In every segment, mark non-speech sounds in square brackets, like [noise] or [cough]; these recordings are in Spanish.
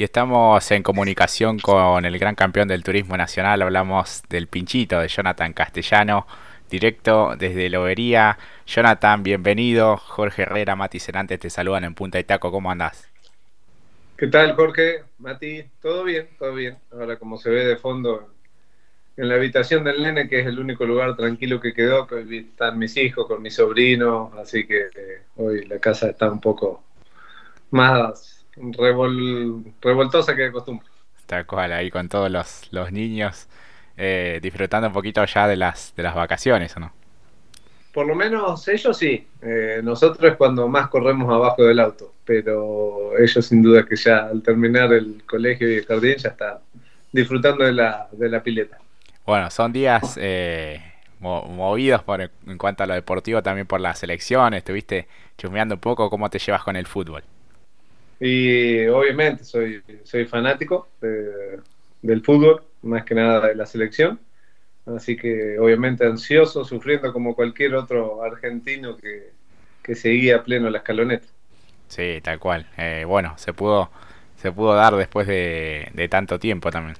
y estamos en comunicación con el gran campeón del turismo nacional. Hablamos del pinchito de Jonathan Castellano, directo desde Lobería. Jonathan, bienvenido. Jorge Herrera, Mati Cerantes te saludan en Punta y Taco. ¿Cómo andás? ¿Qué tal, Jorge? Mati, todo bien, todo bien. Ahora, como se ve de fondo en la habitación del nene, que es el único lugar tranquilo que quedó, que están mis hijos con mis sobrinos, así que eh, hoy la casa está un poco más revoltosa que de costumbre. Tal cual, ahí con todos los, los niños eh, disfrutando un poquito ya de las, de las vacaciones, ¿o no? Por lo menos ellos sí. Eh, nosotros es cuando más corremos abajo del auto, pero ellos sin duda que ya al terminar el colegio y el jardín ya están disfrutando de la, de la pileta. Bueno, son días eh, movidos por, en cuanto a lo deportivo, también por la selección. Estuviste chusmeando un poco cómo te llevas con el fútbol. Y obviamente soy, soy fanático del fútbol, más que nada de la selección. Así que obviamente ansioso, sufriendo como cualquier otro argentino que, que seguía pleno la escaloneta. Sí, tal cual. Eh, bueno, se pudo, se pudo dar después de, de tanto tiempo también.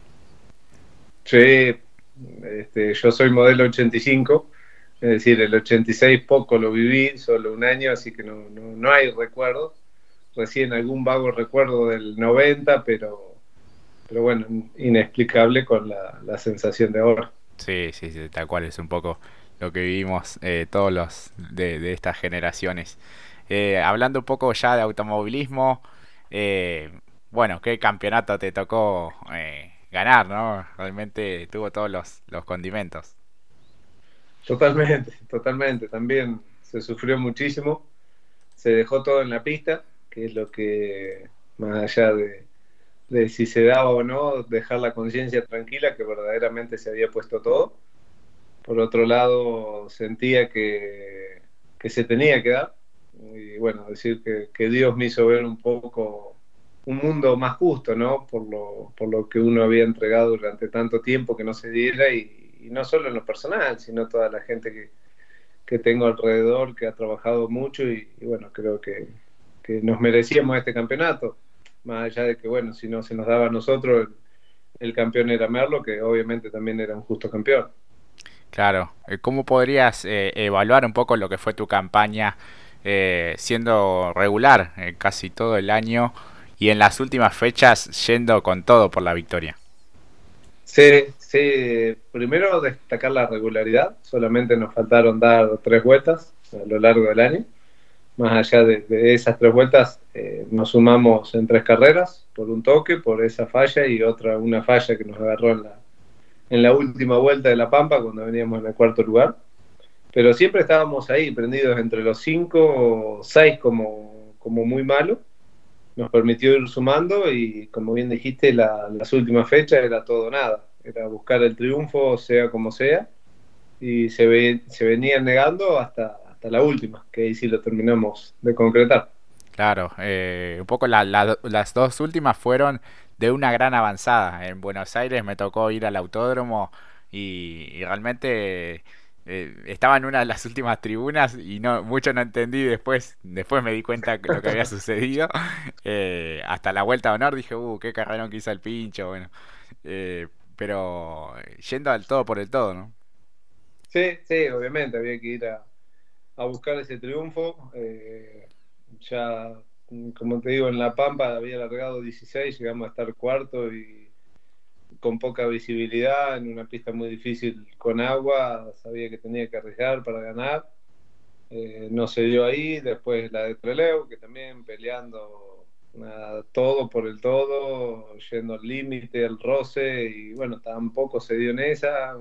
Sí, este, yo soy modelo 85, es decir, el 86 poco lo viví, solo un año, así que no, no, no hay recuerdos recién algún vago recuerdo del 90, pero, pero bueno, inexplicable con la, sensación de ahora. Sí, sí, sí, tal cual es un poco lo que vivimos eh, todos los de, estas generaciones. Eh, hablando un poco ya de automovilismo, eh, bueno, ¿qué campeonato te tocó ganar, no? Realmente tuvo todos los, los condimentos. Totalmente, totalmente. También se sufrió muchísimo. Se dejó todo en la pista que es lo que, más allá de, si se daba o no, dejar la conciencia tranquila que verdaderamente se había puesto todo. Por otro lado, sentía que, se tenía que dar. Y bueno, decir que, Dios me hizo ver un poco un mundo más justo, ¿no? Por lo, por lo que uno había entregado durante tanto tiempo que no se diera y, no solo en lo personal, sino toda la gente que, tengo alrededor, que ha trabajado mucho y bueno, creo que, nos merecíamos este campeonato, más allá de que, bueno, si no se nos daba a nosotros, el, campeón era Merlo, que obviamente también era un justo campeón. Claro, eh, ¿cómo podrías eh, evaluar un poco lo que fue tu campaña eh, siendo regular casi todo el año y en las últimas fechas yendo con todo por la victoria? Sí, sí, primero destacar la regularidad, solamente nos faltaron dar tres vueltas a lo largo del año más allá de, esas tres vueltas, eh, nos sumamos en tres carreras, por un toque, por esa falla y otra, una falla que nos agarró en la, en la última vuelta de La Pampa, cuando veníamos en el cuarto lugar. Pero siempre estábamos ahí, prendidos entre los cinco o seis como, como muy malo. Nos permitió ir sumando y, como bien dijiste, las últimas fechas era todo nada. Era buscar el triunfo, sea como sea. Y se, ve, se venían negando hasta, hasta la última, que ahí sí lo terminamos de concretar. Claro, eh, un poco las dos últimas fueron de una gran avanzada. En Buenos Aires me tocó ir al autódromo y, realmente eh, estaba en una de las últimas tribunas y no mucho no entendí después después me di cuenta de lo que había [laughs] sucedido eh, hasta la vuelta de honor dije uh qué carrerón que hizo el pincho bueno pero yendo al todo por el todo no sí sí obviamente había que ir a, a buscar ese triunfo. Eh, ya, como te digo, en La Pampa había largado 16, llegamos a estar cuarto y con poca visibilidad, en una pista muy difícil con agua, sabía que tenía que arriesgar para ganar. Eh, no se dio ahí, después la de Treleu, que también peleando todo por el todo, yendo al límite, al roce, y bueno, tampoco se dio en esa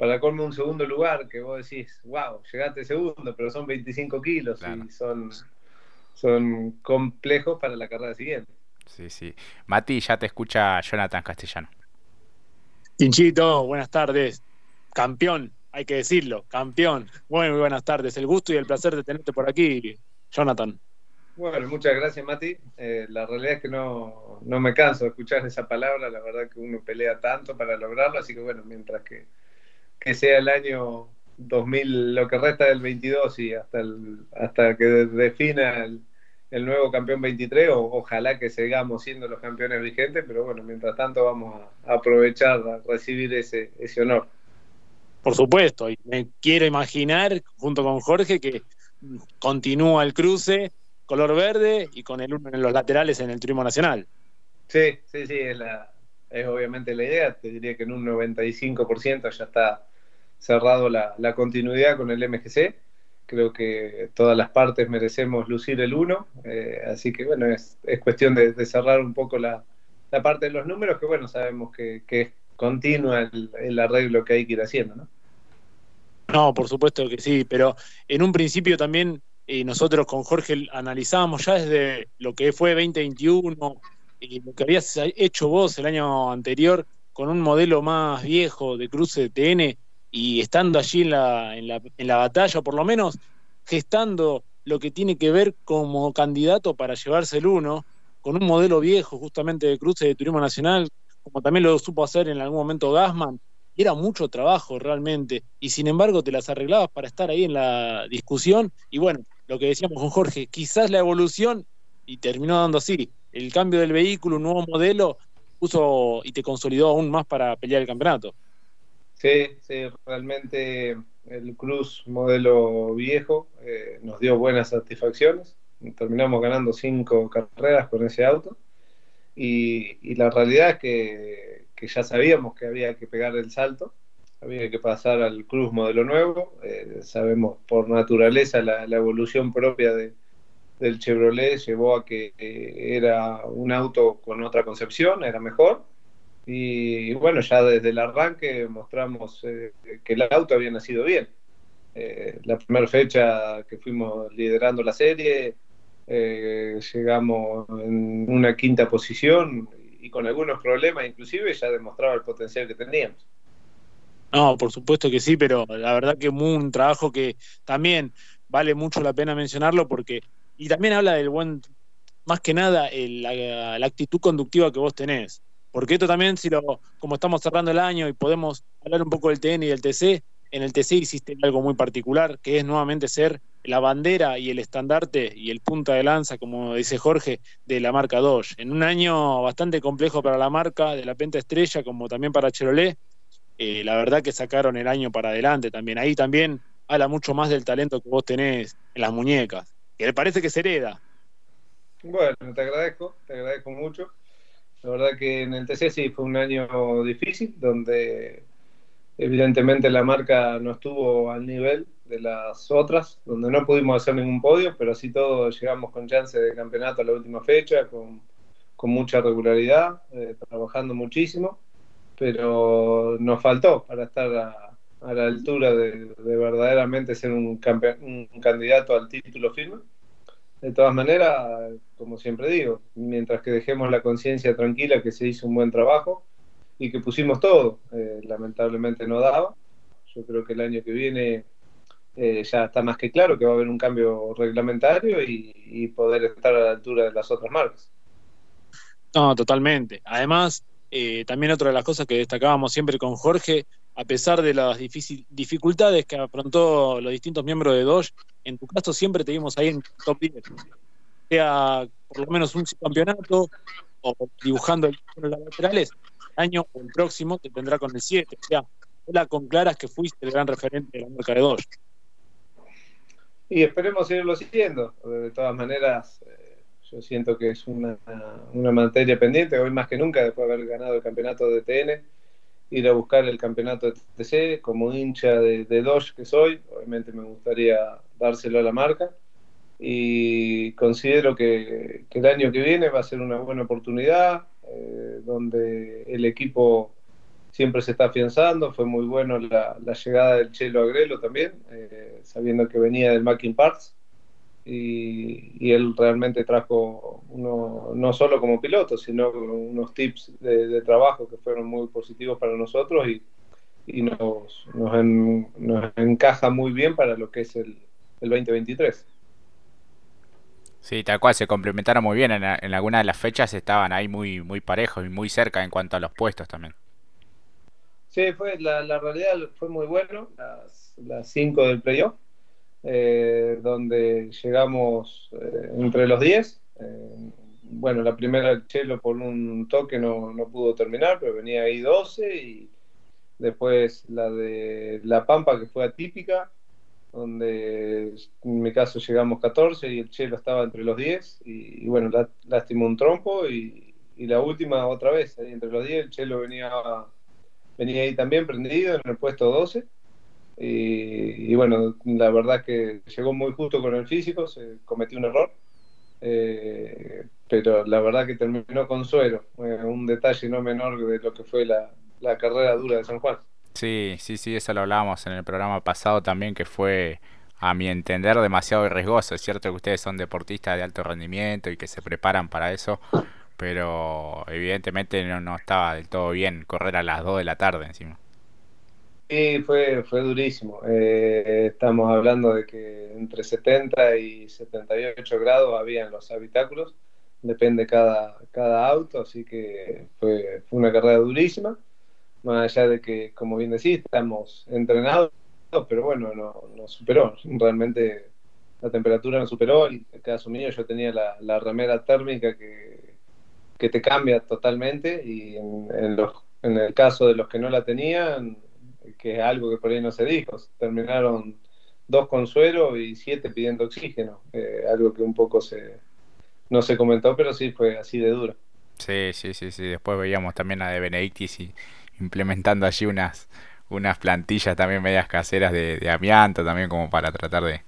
para colmo un segundo lugar que vos decís, wow, llegaste segundo, pero son 25 kilos y son, son complejos para la carrera siguiente. Sí, sí. Mati, ya te escucha Jonathan Castellano. Pinchito, buenas tardes. Campeón, hay que decirlo, campeón. Muy, muy buenas tardes. El gusto y el placer de tenerte por aquí, Jonathan. Bueno, muchas gracias, Mati. Eh, la realidad es que no, no me canso de escuchar esa palabra. La verdad que uno pelea tanto para lograrlo, así que bueno, mientras que que sea el año 2000, lo que resta del 22 y hasta, el, hasta que defina el nuevo campeón 23, o, ojalá que sigamos siendo los campeones vigentes, pero bueno, mientras tanto vamos a, aprovechar a recibir ese, ese honor. Por supuesto, y me quiero imaginar, junto con Jorge, que continúa el cruce color verde y con el uno en los laterales en el turismo nacional. Sí, sí, sí, es, la, es obviamente la idea. Te diría que en un 95% ya está cerrado la, continuidad con el MGC. Creo que todas las partes merecemos lucir el 1, eh, así que bueno, es, es cuestión de, cerrar un poco la, parte de los números, que bueno, sabemos que, es continua el, el, arreglo que hay que ir haciendo, ¿no? No, por supuesto que sí, pero en un principio también y nosotros con Jorge analizábamos ya desde lo que fue 2021 y lo que habías hecho vos el año anterior con un modelo más viejo de cruce de TN y estando allí en la, en la, en la batalla, por lo menos gestando lo que tiene que ver como candidato para llevarse el uno, con un modelo viejo justamente de cruce de turismo nacional, como también lo supo hacer en algún momento Gasman, era mucho trabajo realmente, y sin embargo te las arreglabas para estar ahí en la discusión, y bueno, lo que decíamos con Jorge, quizás la evolución, y terminó dando así, el cambio del vehículo, un nuevo modelo, puso y te consolidó aún más para pelear el campeonato. Sí, sí, realmente el Cruz modelo viejo eh, nos dio buenas satisfacciones. Terminamos ganando cinco carreras con ese auto. Y, la realidad es que, ya sabíamos que había que pegar el salto había que pasar al Cruz modelo nuevo. Eh, sabemos por naturaleza la, la evolución propia de, del Chevrolet llevó a que eh, era un auto con otra concepción, era mejor. Y, bueno, ya desde el arranque mostramos eh, que el auto había nacido bien. Eh, la primera fecha que fuimos liderando la serie, llegamos en una quinta posición y con algunos problemas inclusive ya demostraba el potencial que teníamos. No, por supuesto que sí, pero la verdad que un trabajo que también vale mucho la pena mencionarlo porque, y también habla del buen, más que nada, la, actitud conductiva que vos tenés. Porque esto también, si lo, como estamos cerrando el año y podemos hablar un poco del TN y del TC, en el TC hiciste algo muy particular, que es nuevamente ser la bandera y el estandarte y el punta de lanza, como dice Jorge, de la marca Dodge. En un año bastante complejo para la marca, de la Penta Estrella, como también para Chevrolet, eh, la verdad que sacaron el año para adelante también. Ahí también habla mucho más del talento que vos tenés en las muñecas, que le parece que se hereda. Bueno, te agradezco, te agradezco mucho. La verdad que en el TC sí fue un año difícil, donde evidentemente la marca no estuvo al nivel de las otras, donde no pudimos hacer ningún podio, pero así todo llegamos con chance de campeonato a la última fecha, con, mucha regularidad, eh, trabajando muchísimo pero nos faltó para estar a, la altura de, de, verdaderamente ser un, un, candidato al título firme. De todas maneras, como siempre digo, mientras que dejemos la conciencia tranquila que se hizo un buen trabajo y que pusimos todo, eh, lamentablemente no daba. Yo creo que el año que viene eh, ya está más que claro que va a haber un cambio reglamentario y, y poder estar a la altura de las otras marcas. No, totalmente. Además, eh, también otra de las cosas que destacábamos siempre con Jorge, a pesar de las dificultades que afrontó los distintos miembros de Dodge, en tu caso siempre te vimos ahí en top 10. Sea por lo menos un campeonato o dibujando el las laterales, el año o el próximo te tendrá con el 7. O sea, la con claras que fuiste el gran referente de la marca de Dodge. Y esperemos seguirlo siguiendo. De todas maneras, eh, yo siento que es una, una, materia pendiente, hoy más que nunca, después de haber ganado el campeonato de TN, ir a buscar el campeonato de TC, como hincha de, de Dodge que soy, obviamente me gustaría dárselo a la marca y considero que, el año que viene va a ser una buena oportunidad, eh, donde el equipo siempre se está afianzando, fue muy bueno la, la llegada del Chelo Agrelo también, eh, sabiendo que venía del Macking Parts y, y, él realmente trajo uno, no solo como piloto, sino unos tips de, de trabajo que fueron muy positivos para nosotros y, y nos, nos, en, nos, encaja muy bien para lo que es el, el 2023. Sí, tal cual, se complementaron muy bien. En, en algunas de las fechas estaban ahí muy, muy parejos y muy cerca en cuanto a los puestos también. Sí, fue, la, la realidad fue muy bueno, las, las cinco del playoff donde llegamos entre los 10. bueno, la primera el Chelo por un toque no, no pudo terminar, pero venía ahí 12 y después la de La Pampa que fue atípica donde en mi caso llegamos 14 y el Chelo estaba entre los 10 y, bueno, lastimó un trompo y, la última otra vez, ahí entre los 10 el Chelo venía, venía ahí también prendido en el puesto 12 y, bueno, la verdad que llegó muy justo con el físico, se cometió un error, eh, pero la verdad que terminó con suero, eh, un detalle no menor de lo que fue la, la carrera dura de San Juan. Sí, sí, sí, eso lo hablábamos en el programa pasado también, que fue, a mi entender, demasiado riesgoso. Es cierto que ustedes son deportistas de alto rendimiento y que se preparan para eso, pero evidentemente no, no estaba del todo bien correr a las 2 de la tarde encima. Sí, fue, fue durísimo. Eh, estamos hablando de que entre 70 y 78 grados había en los habitáculos, depende cada, cada auto, así que fue, una carrera durísima más allá de que, como bien decís, estamos entrenados, pero bueno, no, no superó. Realmente la temperatura no superó. En el caso mío, yo tenía la, la remera térmica que, que, te cambia totalmente. Y en, los, en el caso de los que no la tenían, que es algo que por ahí no se dijo, terminaron dos con suero y siete pidiendo oxígeno. Eh, algo que un poco se, no se comentó, pero sí fue así de duro. Sí, sí, sí, sí. Después veíamos también a de Benedictis y implementando allí unas, unas plantillas también medias caseras de, amianto también como para tratar de,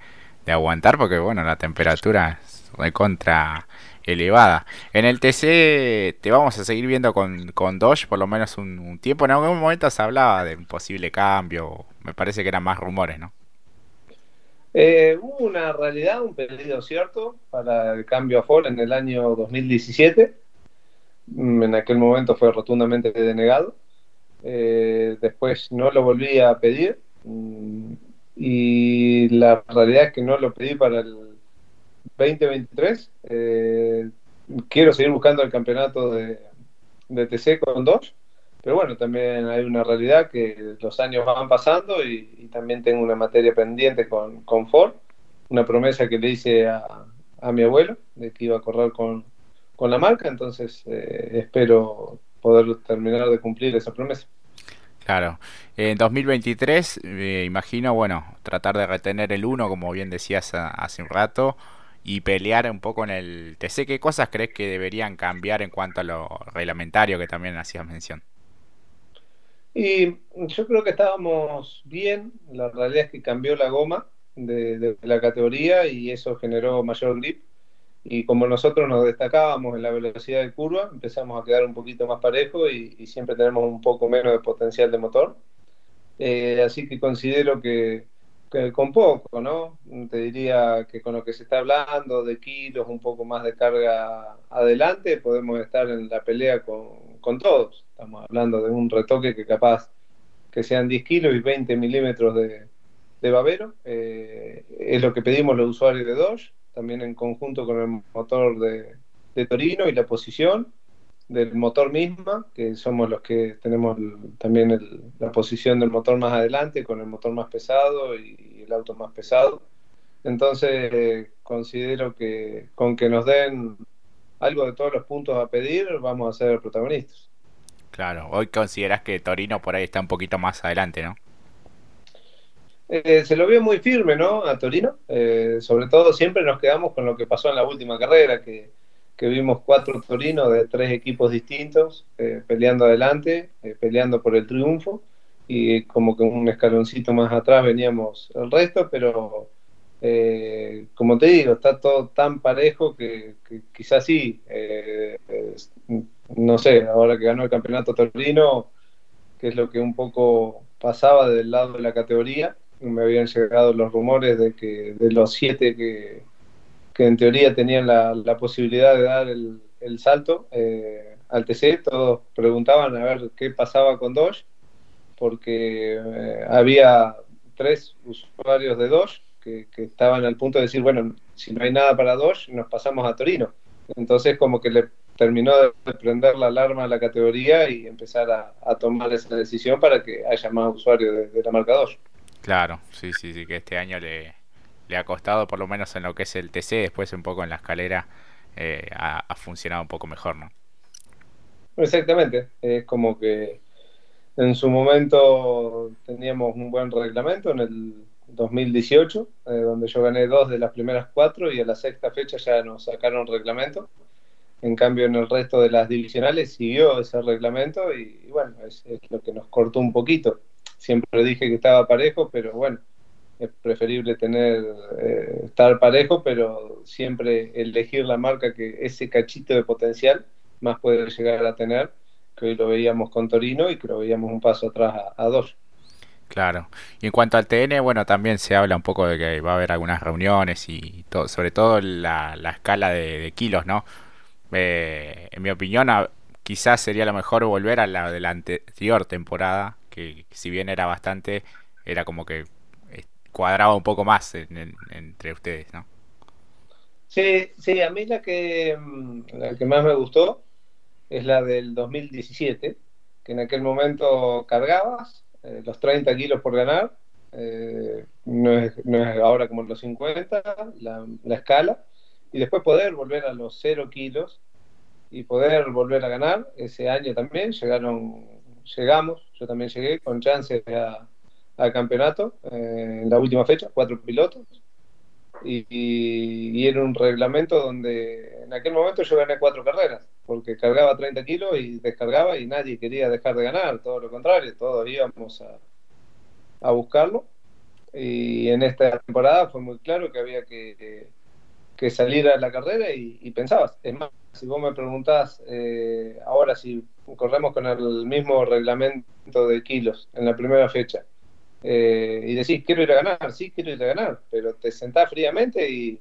aguantar porque bueno la temperatura es contra elevada. En el TC te vamos a seguir viendo con, con Dodge por lo menos un, tiempo. En algún momento se hablaba de un posible cambio. Me parece que eran más rumores, ¿no? Eh, hubo una realidad, un pedido cierto para el cambio a Ford en el año 2017. Mm, en aquel momento fue rotundamente denegado. Eh, después no lo volví a pedir mm, y la realidad es que no lo pedí para el 2023. Eh, quiero seguir buscando el campeonato de, TC con dos, pero bueno, también hay una realidad que los años van pasando y, también tengo una materia pendiente con, con, Ford, una promesa que le hice a, a mi abuelo de que iba a correr con, con la marca, entonces eh, espero poder terminar de cumplir esa promesa. Claro. En 2023, me imagino, bueno, tratar de retener el 1, como bien decías hace un rato, y pelear un poco en el TC. ¿Qué cosas crees que deberían cambiar en cuanto a lo reglamentario que también hacías mención? Y yo creo que estábamos bien. La realidad es que cambió la goma de la categoría y eso generó mayor grip y como nosotros nos destacábamos en la velocidad de curva, empezamos a quedar un poquito más parejo y, siempre tenemos un poco menos de potencial de motor. Eh, así que considero que, con poco, ¿no? Te diría que con lo que se está hablando de kilos, un poco más de carga adelante, podemos estar en la pelea con, con todos. Estamos hablando de un retoque que capaz que sean 10 kilos y 20 milímetros de, de babero. Eh, es lo que pedimos los usuarios de Dodge también en conjunto con el motor de, Torino y la posición del motor misma, que somos los que tenemos también la posición del motor más adelante, con el motor más pesado y, el auto más pesado. Entonces, considero que con que nos den algo de todos los puntos a pedir, vamos a ser protagonistas. Claro, hoy consideras que Torino por ahí está un poquito más adelante, ¿no? Eh, se lo vio muy firme, ¿no? A Torino. Eh, sobre todo siempre nos quedamos con lo que pasó en la última carrera, que, vimos cuatro Torinos de tres equipos distintos eh, peleando adelante, peleando por el triunfo. Y como que un escaloncito más atrás veníamos el resto, pero como te digo, está todo tan parejo que, que quizás sí, no sé, ahora que ganó el campeonato Torino, que es lo que un poco pasaba del lado de la categoría, me habían llegado los rumores de que de los siete que, en teoría tenían la, posibilidad de dar el, salto eh, al TC, todos preguntaban a ver qué pasaba con Doge, porque eh, había tres usuarios de Doge que, estaban al punto de decir, bueno, si no hay nada para Doge, nos pasamos a Torino. Entonces como que le terminó de prender la alarma a la categoría y empezar a, tomar esa decisión para que haya más usuarios de, de la marca Doge. Claro, sí, sí, sí, que este año le, le ha costado, por lo menos en lo que es el TC, después un poco en la escalera eh, ha, funcionado un poco mejor, ¿no? Exactamente, es como que en su momento teníamos un buen reglamento en el 2018, eh, donde yo gané dos de las primeras cuatro y a la sexta fecha ya nos sacaron reglamento. En cambio, en el resto de las divisionales siguió ese reglamento y, bueno, es, lo que nos cortó un poquito. Siempre dije que estaba parejo, pero bueno, es preferible tener eh, estar parejo, pero siempre elegir la marca que ese cachito de potencial más puede llegar a tener, que hoy lo veíamos con Torino y que lo veíamos un paso atrás a, dos. Claro. Y en cuanto al TN, bueno, también se habla un poco de que va a haber algunas reuniones y todo, sobre todo la, escala de kilos, ¿no? Eh, en mi opinión, quizás sería lo mejor volver a la de la anterior temporada, que si bien era bastante, era como que cuadraba un poco más entre ustedes, ¿no? Sí, sí, a mí la que, mm, la que más me gustó es la del 2017, que en aquel momento cargabas eh, los 30 kilos por ganar, no, es, ahora como los 50, la, la escala, y después poder volver a los cero kilos y poder volver a ganar. Ese año también llegaron, llegamos, yo también llegué con chances al campeonato eh, en la última fecha, cuatro pilotos. Y, era un reglamento donde en aquel momento yo gané cuatro carreras, porque cargaba 30 kilos y descargaba y nadie quería dejar de ganar, todo lo contrario, todos íbamos a, a buscarlo. Y en esta temporada fue muy claro que había que que salir a la carrera y, pensabas. Es más, si vos me preguntás eh, ahora si corremos con el mismo reglamento de kilos en la primera fecha eh, y decís, quiero ir a ganar, sí, quiero ir a ganar, pero te sentás fríamente y,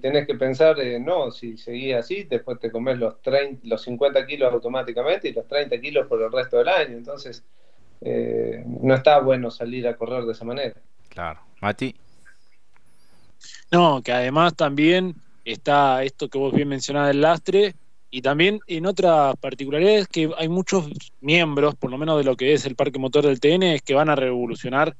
tenés que pensar, no, si seguís así, después te comes los, 30, los 50 kilos automáticamente y los 30 kilos por el resto del año. Entonces, eh, no está bueno salir a correr de esa manera. Claro. Mati. No, que además también está esto que vos bien mencionabas del lastre, y también en otras particularidades que hay muchos miembros, por lo menos de lo que es el parque motor del TN, que van a revolucionar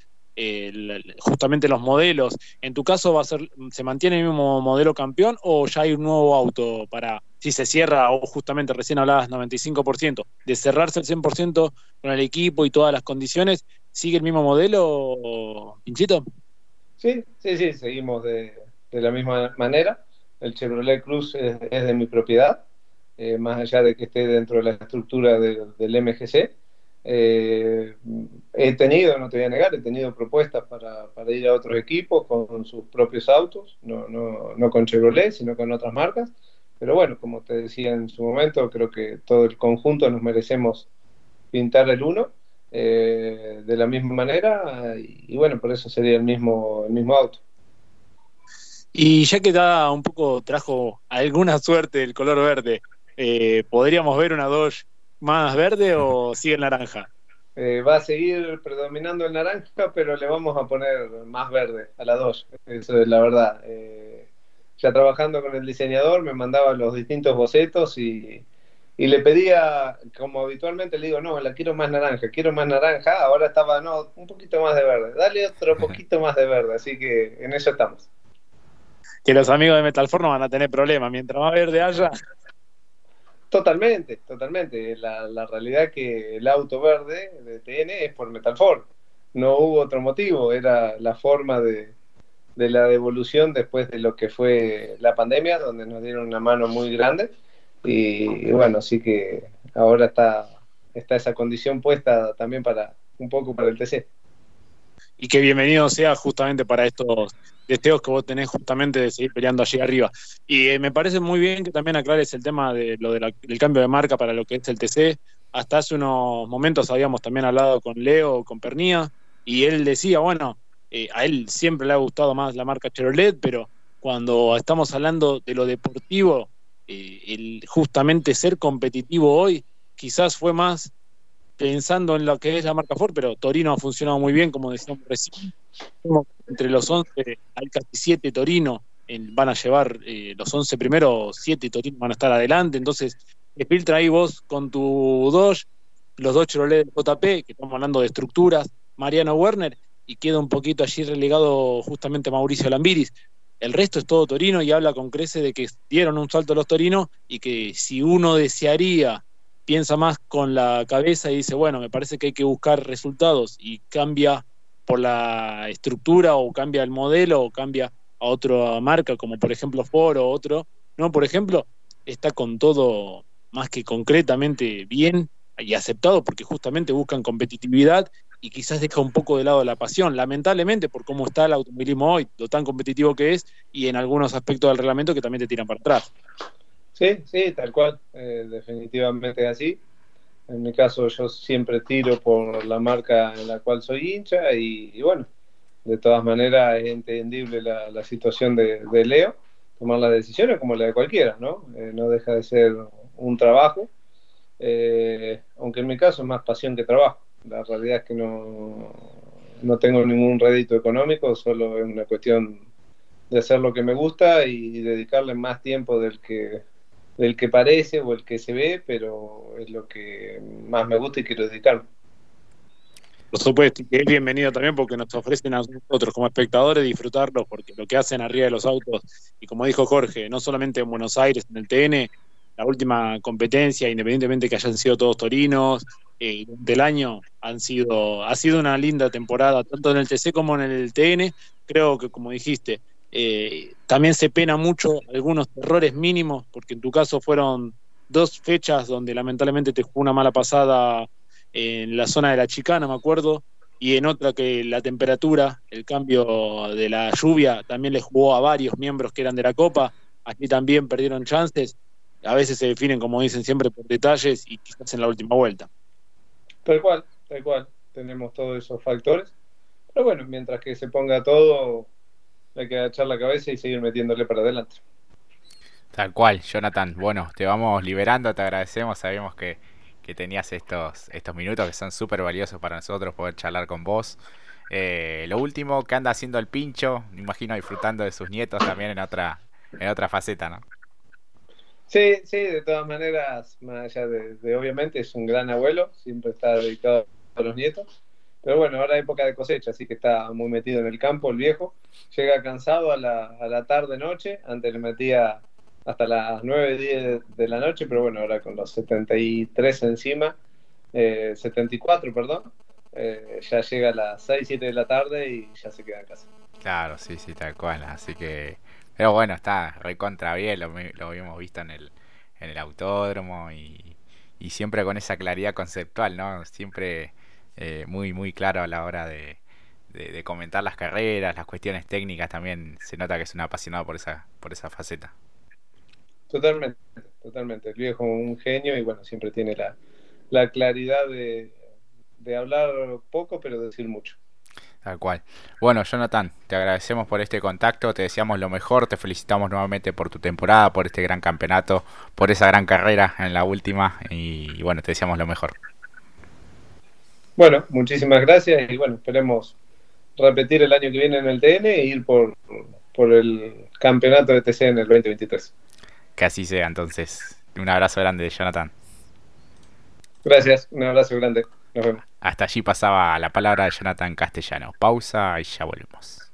justamente los modelos. En tu caso, va a ser, ¿se mantiene el mismo modelo campeón o ya hay un nuevo auto para, si se cierra, o justamente recién hablabas 95%, de cerrarse el 100% con el equipo y todas las condiciones, ¿sigue el mismo modelo, Pinchito? Sí, sí, sí, seguimos de, la misma manera. El Chevrolet Cruz es, de mi propiedad, eh, más allá de que esté dentro de la estructura del MGC. Eh, he tenido, no te voy a negar, he tenido propuestas para, ir a otros equipos con sus propios autos, no, no, no con Chevrolet, sino con otras marcas. Pero bueno, como te decía en su momento, creo que todo el conjunto nos merecemos pintar el uno eh, de la misma manera y, bueno, por eso sería el mismo, el mismo auto. Y ya que da un poco, trajo alguna suerte el color verde, eh, ¿podríamos ver una Dodge más verde o sigue en naranja? Eh, va a seguir predominando el naranja, pero le vamos a poner más verde a la Dodge, eso es la verdad. ya trabajando con el diseñador me mandaba los distintos bocetos y, y le pedía, como habitualmente le digo, no, la quiero más naranja, quiero más naranja, ahora estaba, no, un poquito más de verde, dale otro poquito más de verde, así que en eso estamos. Que los amigos de Metalfor no van a tener problemas, mientras más verde haya. Totalmente, totalmente. La, la realidad que el auto verde de TN es por Metalfor, no hubo otro motivo, era la forma de, la devolución después de lo que fue la pandemia, donde nos dieron una mano muy grande y, bueno, así que ahora está, está esa condición puesta también para un poco para el TC. Y que bienvenido sea justamente para estos deseos que vos tenés justamente de seguir peleando allí arriba. Y eh, me parece muy bien que también aclares el tema de lo del cambio de marca para lo que es el TC. Hasta hace unos momentos habíamos también hablado con Leo, con Pernía, y él decía, bueno, eh, a él siempre le ha gustado más la marca Chevrolet, pero cuando estamos hablando de lo deportivo, eh, el justamente ser competitivo hoy quizás fue más pensando en lo que es la marca Ford, pero Torino ha funcionado muy bien, como decíamos recién. Entre los 11 hay casi 7 Torino, van a llevar eh, los 11 primeros, 7 Torino van a estar adelante, entonces filtra ahí vos con tu Dodge, los dos Chevrolet JP, que estamos hablando de estructuras, Mariano Werner, y queda un poquito allí relegado justamente Mauricio Lambiris. El resto es todo Torino y habla con crece de que dieron un salto los Torinos y que si uno desearía, piensa más con la cabeza y dice, bueno, me parece que hay que buscar resultados y cambia por la estructura o cambia el modelo o cambia a otra marca como por ejemplo Ford o otro, no, por ejemplo, está con todo más que concretamente bien y aceptado porque justamente buscan competitividad y quizás deja un poco de lado la pasión, lamentablemente por cómo está el automovilismo hoy, lo tan competitivo que es y en algunos aspectos del reglamento que también te tiran para atrás. Sí, sí, tal cual, eh, definitivamente así. En mi caso yo siempre tiro por la marca en la cual soy hincha y, bueno, de todas maneras es entendible la, situación de, Leo, tomar las decisiones como la de cualquiera, ¿no? Eh, no deja de ser un trabajo, eh, aunque en mi caso es más pasión que trabajo. La realidad es que no, no tengo ningún rédito económico, solo es una cuestión de hacer lo que me gusta y dedicarle más tiempo del que, del que parece o el que se ve, pero es lo que más me gusta y quiero dedicarme. Por supuesto, que es bienvenido también porque nos ofrecen a nosotros como espectadores disfrutarlo, porque lo que hacen arriba de los autos, y como dijo Jorge, no solamente en Buenos Aires, en el TN, la última competencia, independientemente que hayan sido todos torinos, eh, del año han sido, ha sido una linda temporada, tanto en el TC como en el TN. Creo que, como dijiste, eh, también se pena mucho algunos errores mínimos, porque en tu caso fueron dos fechas donde lamentablemente te jugó una mala pasada en la zona de la chicana, me acuerdo, y en otra que la temperatura, el cambio de la lluvia, también le jugó a varios miembros que eran de la Copa. Aquí también perdieron chances a veces se definen, como dicen siempre, por detalles y quizás en la última vuelta. Tal cual, tal cual. Tenemos todos esos factores. Pero bueno, mientras que se ponga todo, hay que echar la cabeza y seguir metiéndole para adelante. Tal cual, Jonathan. Bueno, te vamos liberando, te agradecemos. Sabemos que, que tenías estos, estos minutos que son súper valiosos para nosotros poder charlar con vos. Eh, lo último, que anda haciendo el pincho, me imagino disfrutando de sus nietos también en otra, en otra faceta, ¿no? Sí, sí, de todas maneras, más allá de, obviamente es un gran abuelo, siempre está dedicado a los nietos. Pero bueno, ahora época de cosecha, así que está muy metido en el campo el viejo. Llega cansado a la, a la tarde-noche, antes le metía hasta las 9, 10 de la noche, pero bueno, ahora con los 73 encima, eh, 74, perdón, eh, ya llega a las 6, 7 de la tarde y ya se queda en casa. Claro, sí, sí, tal cual, así que pero bueno, está recontra bien, lo, lo habíamos visto en el, en el autódromo y, siempre con esa claridad conceptual, ¿no? Siempre eh, muy, muy claro a la hora de, de, comentar las carreras, las cuestiones técnicas también se nota que es un apasionado por esa, por esa faceta. Totalmente, totalmente. El viejo un genio y bueno, siempre tiene la, la claridad de, de hablar poco pero decir mucho. Tal cual. Bueno, Jonathan, te agradecemos por este contacto, te deseamos lo mejor, te felicitamos nuevamente por tu temporada, por este gran campeonato, por esa gran carrera en la última y, bueno, te deseamos lo mejor. Bueno, muchísimas gracias y bueno, esperemos repetir el año que viene en el TN e ir por, por el campeonato de TC en el 2023. Que así sea, entonces. Un abrazo grande, Jonathan. Gracias, un abrazo grande. Nos vemos. Hasta allí pasaba la palabra de Jonathan Castellano. Pausa y ya volvemos.